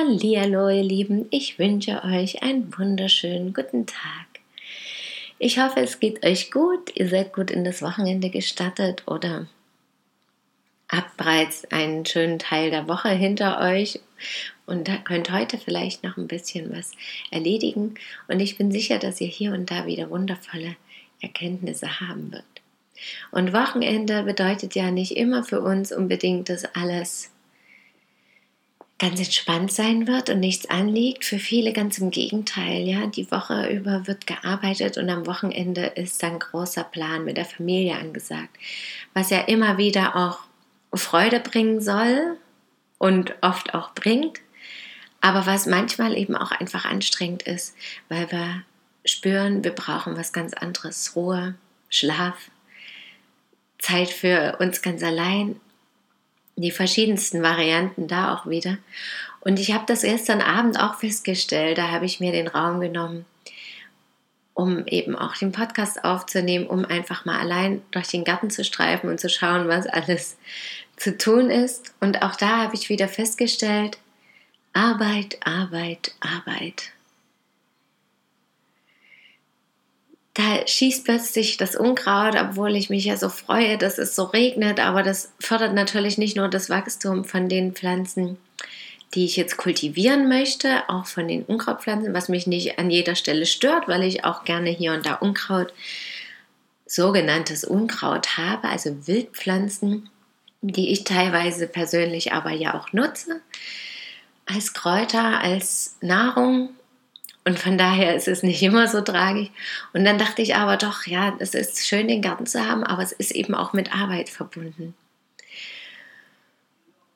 Hallihallo, ihr Lieben, ich wünsche euch einen wunderschönen guten Tag. Ich hoffe, es geht euch gut, ihr seid gut in das Wochenende gestattet oder habt bereits einen schönen Teil der Woche hinter euch und könnt heute vielleicht noch ein bisschen was erledigen. Und ich bin sicher, dass ihr hier und da wieder wundervolle Erkenntnisse haben wird. Und Wochenende bedeutet ja nicht immer für uns unbedingt, dass alles ganz entspannt sein wird und nichts anliegt. Für viele ganz im Gegenteil. Ja, die Woche über wird gearbeitet und am Wochenende ist dann großer Plan mit der Familie angesagt, was ja immer wieder auch Freude bringen soll und oft auch bringt, aber was manchmal eben auch einfach anstrengend ist, weil wir spüren, wir brauchen was ganz anderes, Ruhe, Schlaf, Zeit für uns ganz allein die verschiedensten Varianten da auch wieder. Und ich habe das gestern Abend auch festgestellt, da habe ich mir den Raum genommen, um eben auch den Podcast aufzunehmen, um einfach mal allein durch den Garten zu streifen und zu schauen, was alles zu tun ist. Und auch da habe ich wieder festgestellt, Arbeit, Arbeit, Arbeit. Da schießt plötzlich das Unkraut, obwohl ich mich ja so freue, dass es so regnet, aber das fördert natürlich nicht nur das Wachstum von den Pflanzen, die ich jetzt kultivieren möchte, auch von den Unkrautpflanzen, was mich nicht an jeder Stelle stört, weil ich auch gerne hier und da Unkraut, sogenanntes Unkraut habe, also Wildpflanzen, die ich teilweise persönlich aber ja auch nutze, als Kräuter, als Nahrung und von daher ist es nicht immer so tragisch. Und dann dachte ich aber doch, ja, es ist schön, den Garten zu haben, aber es ist eben auch mit Arbeit verbunden.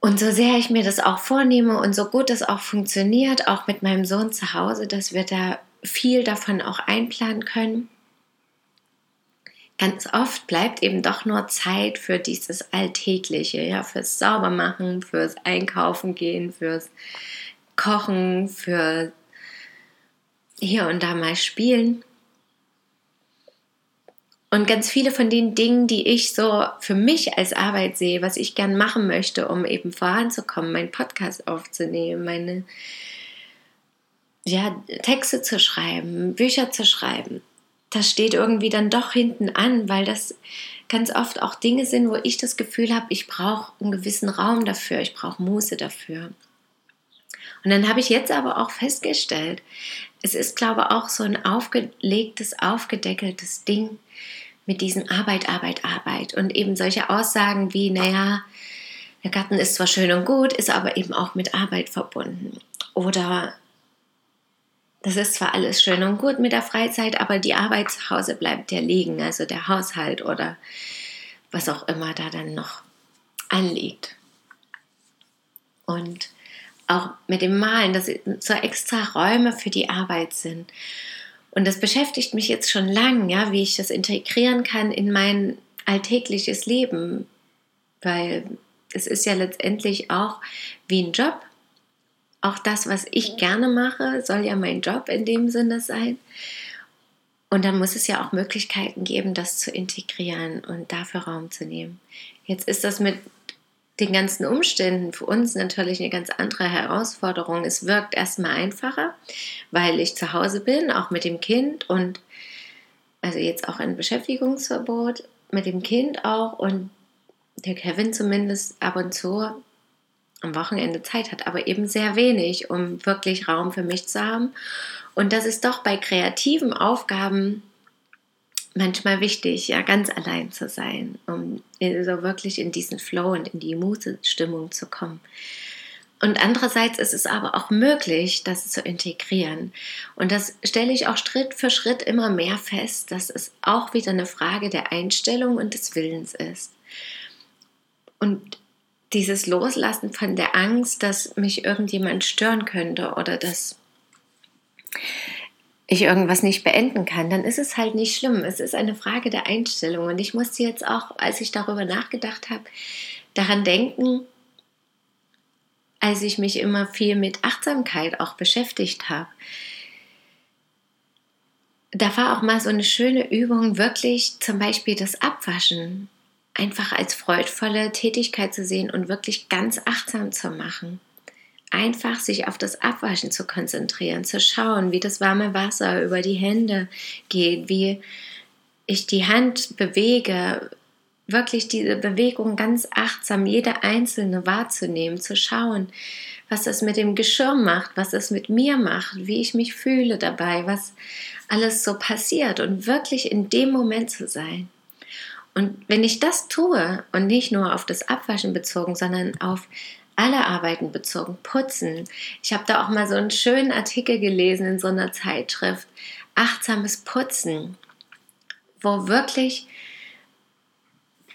Und so sehr ich mir das auch vornehme und so gut das auch funktioniert, auch mit meinem Sohn zu Hause, dass wir da viel davon auch einplanen können, ganz oft bleibt eben doch nur Zeit für dieses Alltägliche, ja, fürs Saubermachen, fürs Einkaufen gehen, fürs Kochen, für hier und da mal spielen. Und ganz viele von den Dingen, die ich so für mich als Arbeit sehe, was ich gern machen möchte, um eben voranzukommen, meinen Podcast aufzunehmen, meine ja, Texte zu schreiben, Bücher zu schreiben, das steht irgendwie dann doch hinten an, weil das ganz oft auch Dinge sind, wo ich das Gefühl habe, ich brauche einen gewissen Raum dafür, ich brauche Muße dafür. Und dann habe ich jetzt aber auch festgestellt, es ist, glaube ich, auch so ein aufgelegtes, aufgedeckeltes Ding mit diesem Arbeit, Arbeit, Arbeit. Und eben solche Aussagen wie, naja, der Garten ist zwar schön und gut, ist aber eben auch mit Arbeit verbunden. Oder das ist zwar alles schön und gut mit der Freizeit, aber die Arbeit zu Hause bleibt ja liegen, also der Haushalt oder was auch immer da dann noch anliegt. Und auch mit dem Malen, dass so extra Räume für die Arbeit sind. Und das beschäftigt mich jetzt schon lang, ja, wie ich das integrieren kann in mein alltägliches Leben, weil es ist ja letztendlich auch wie ein Job. Auch das, was ich gerne mache, soll ja mein Job in dem Sinne sein. Und dann muss es ja auch Möglichkeiten geben, das zu integrieren und dafür Raum zu nehmen. Jetzt ist das mit den ganzen Umständen für uns natürlich eine ganz andere Herausforderung. Es wirkt erstmal einfacher, weil ich zu Hause bin, auch mit dem Kind und also jetzt auch ein Beschäftigungsverbot mit dem Kind auch und der Kevin zumindest ab und zu am Wochenende Zeit hat, aber eben sehr wenig, um wirklich Raum für mich zu haben. Und das ist doch bei kreativen Aufgaben manchmal wichtig, ja, ganz allein zu sein, um so wirklich in diesen Flow und in die Muse-Stimmung zu kommen. Und andererseits ist es aber auch möglich, das zu integrieren. Und das stelle ich auch Schritt für Schritt immer mehr fest, dass es auch wieder eine Frage der Einstellung und des Willens ist. Und dieses Loslassen von der Angst, dass mich irgendjemand stören könnte oder dass ich irgendwas nicht beenden kann, dann ist es halt nicht schlimm. Es ist eine Frage der Einstellung. Und ich musste jetzt auch, als ich darüber nachgedacht habe, daran denken, als ich mich immer viel mit Achtsamkeit auch beschäftigt habe. Da war auch mal so eine schöne Übung, wirklich zum Beispiel das Abwaschen einfach als freudvolle Tätigkeit zu sehen und wirklich ganz achtsam zu machen. Einfach sich auf das Abwaschen zu konzentrieren, zu schauen, wie das warme Wasser über die Hände geht, wie ich die Hand bewege, wirklich diese Bewegung ganz achtsam, jede einzelne wahrzunehmen, zu schauen, was das mit dem Geschirr macht, was es mit mir macht, wie ich mich fühle dabei, was alles so passiert und wirklich in dem Moment zu sein. Und wenn ich das tue und nicht nur auf das Abwaschen bezogen, sondern auf alle Arbeiten bezogen, putzen. Ich habe da auch mal so einen schönen Artikel gelesen in so einer Zeitschrift, achtsames Putzen, wo wirklich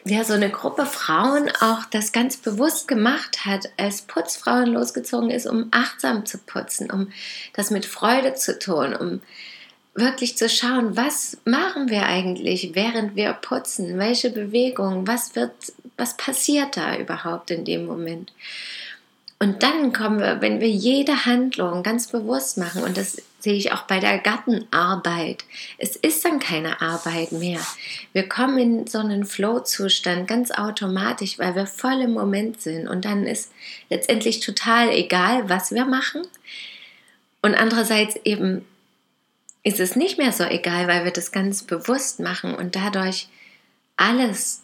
ja, so eine Gruppe Frauen auch das ganz bewusst gemacht hat, als Putzfrauen losgezogen ist, um achtsam zu putzen, um das mit Freude zu tun, um wirklich zu schauen, was machen wir eigentlich, während wir putzen, welche Bewegung, was wird, was passiert da überhaupt in dem Moment. Und dann kommen wir, wenn wir jede Handlung ganz bewusst machen, und das sehe ich auch bei der Gartenarbeit, es ist dann keine Arbeit mehr. Wir kommen in so einen Flow-Zustand ganz automatisch, weil wir voll im Moment sind. Und dann ist letztendlich total egal, was wir machen. Und andererseits eben ist es nicht mehr so egal, weil wir das ganz bewusst machen und dadurch alles,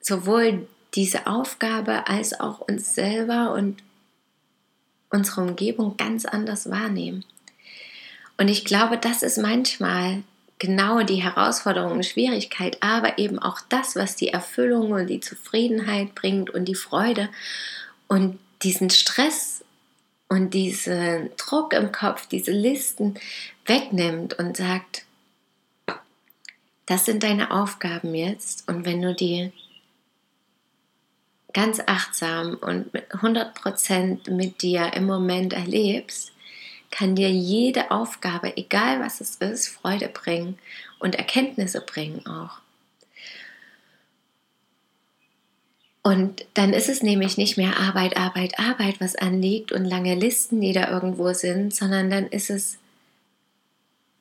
sowohl diese Aufgabe als auch uns selber und unsere Umgebung ganz anders wahrnehmen. Und ich glaube, das ist manchmal genau die Herausforderung und Schwierigkeit, aber eben auch das, was die Erfüllung und die Zufriedenheit bringt und die Freude und diesen Stress und diesen Druck im Kopf, diese Listen wegnimmt und sagt, das sind deine Aufgaben jetzt und wenn du die ganz achtsam und mit 100% mit dir im Moment erlebst, kann dir jede Aufgabe, egal was es ist, Freude bringen und Erkenntnisse bringen auch. Und dann ist es nämlich nicht mehr Arbeit, Arbeit, Arbeit, was anliegt und lange Listen, die da irgendwo sind, sondern dann ist es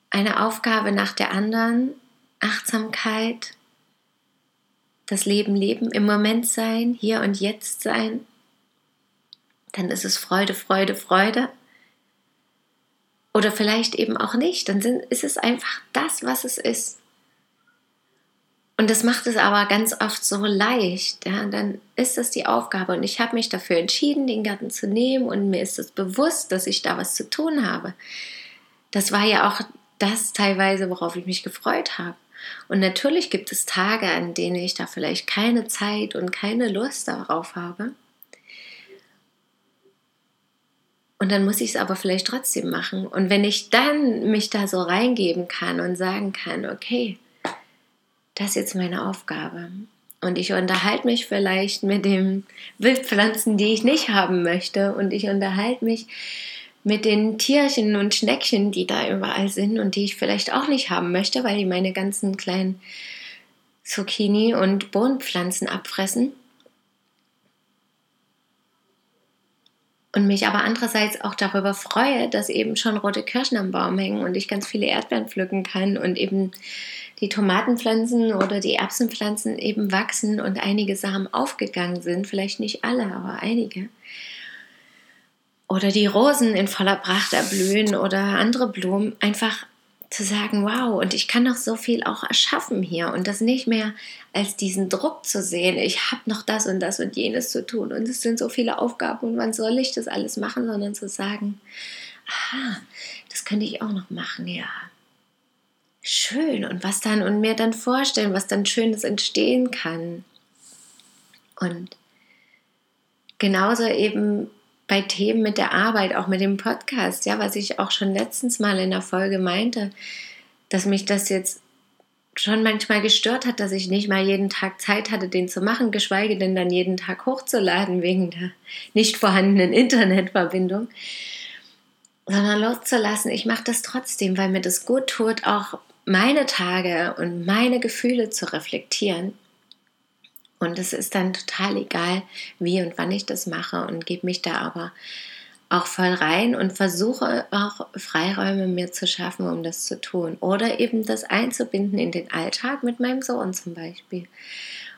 eine Aufgabe nach der anderen, Achtsamkeit, das Leben leben, im Moment sein, hier und jetzt sein. Dann ist es Freude, Freude, Freude. Oder vielleicht eben auch nicht. Dann ist es einfach das, was es ist. Und das macht es aber ganz oft so leicht. Ja? Dann ist das die Aufgabe. Und ich habe mich dafür entschieden, den Garten zu nehmen. Und mir ist es bewusst, dass ich da was zu tun habe. Das war ja auch das teilweise, worauf ich mich gefreut habe. Und natürlich gibt es Tage, an denen ich da vielleicht keine Zeit und keine Lust darauf habe. Und dann muss ich es aber vielleicht trotzdem machen. Und wenn ich dann mich da so reingeben kann und sagen kann, okay, das ist jetzt meine Aufgabe. Und ich unterhalte mich vielleicht mit den Wildpflanzen, die ich nicht haben möchte. Und ich unterhalte mich mit den Tierchen und Schneckchen, die da überall sind und die ich vielleicht auch nicht haben möchte, weil die meine ganzen kleinen Zucchini und Bohnenpflanzen abfressen. Und mich aber andererseits auch darüber freue, dass eben schon rote Kirschen am Baum hängen und ich ganz viele Erdbeeren pflücken kann und eben die Tomatenpflanzen oder die Erbsenpflanzen eben wachsen und einige Samen aufgegangen sind, vielleicht nicht alle, aber einige. Oder die Rosen in voller Pracht erblühen oder andere Blumen, einfach zu sagen, wow, und ich kann noch so viel auch erschaffen hier und das nicht mehr als diesen Druck zu sehen, ich habe noch das und das und jenes zu tun und es sind so viele Aufgaben und wann soll ich das alles machen, sondern zu sagen, aha, das könnte ich auch noch machen, ja schön und was dann und mir dann vorstellen, was dann Schönes entstehen kann. Und genauso eben bei Themen mit der Arbeit, auch mit dem Podcast, ja, was ich auch schon letztens mal in der Folge meinte, dass mich das jetzt schon manchmal gestört hat, dass ich nicht mal jeden Tag Zeit hatte, den zu machen, geschweige denn dann jeden Tag hochzuladen wegen der nicht vorhandenen Internetverbindung, sondern loszulassen. Ich mache das trotzdem, weil mir das gut tut, auch meine Tage und meine Gefühle zu reflektieren und es ist dann total egal, wie und wann ich das mache und gebe mich da aber auch voll rein und versuche auch Freiräume mir zu schaffen, um das zu tun. Oder eben das einzubinden in den Alltag mit meinem Sohn zum Beispiel.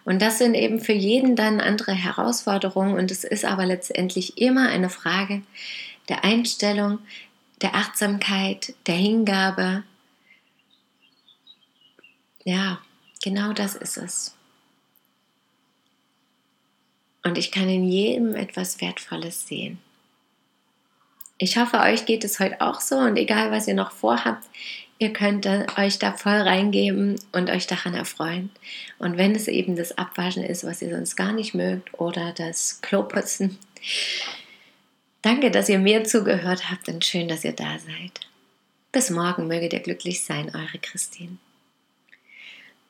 Und das sind eben für jeden dann andere Herausforderungen und es ist aber letztendlich immer eine Frage der Einstellung, der Achtsamkeit, der Hingabe. Ja, genau das ist es. Und ich kann in jedem etwas Wertvolles sehen. Ich hoffe, euch geht es heute auch so und egal, was ihr noch vorhabt, ihr könnt euch da voll reingeben und euch daran erfreuen. Und wenn es eben das Abwaschen ist, was ihr sonst gar nicht mögt, oder das Kloputzen, danke, dass ihr mir zugehört habt und schön, dass ihr da seid. Bis morgen möget ihr glücklich sein, eure Christine.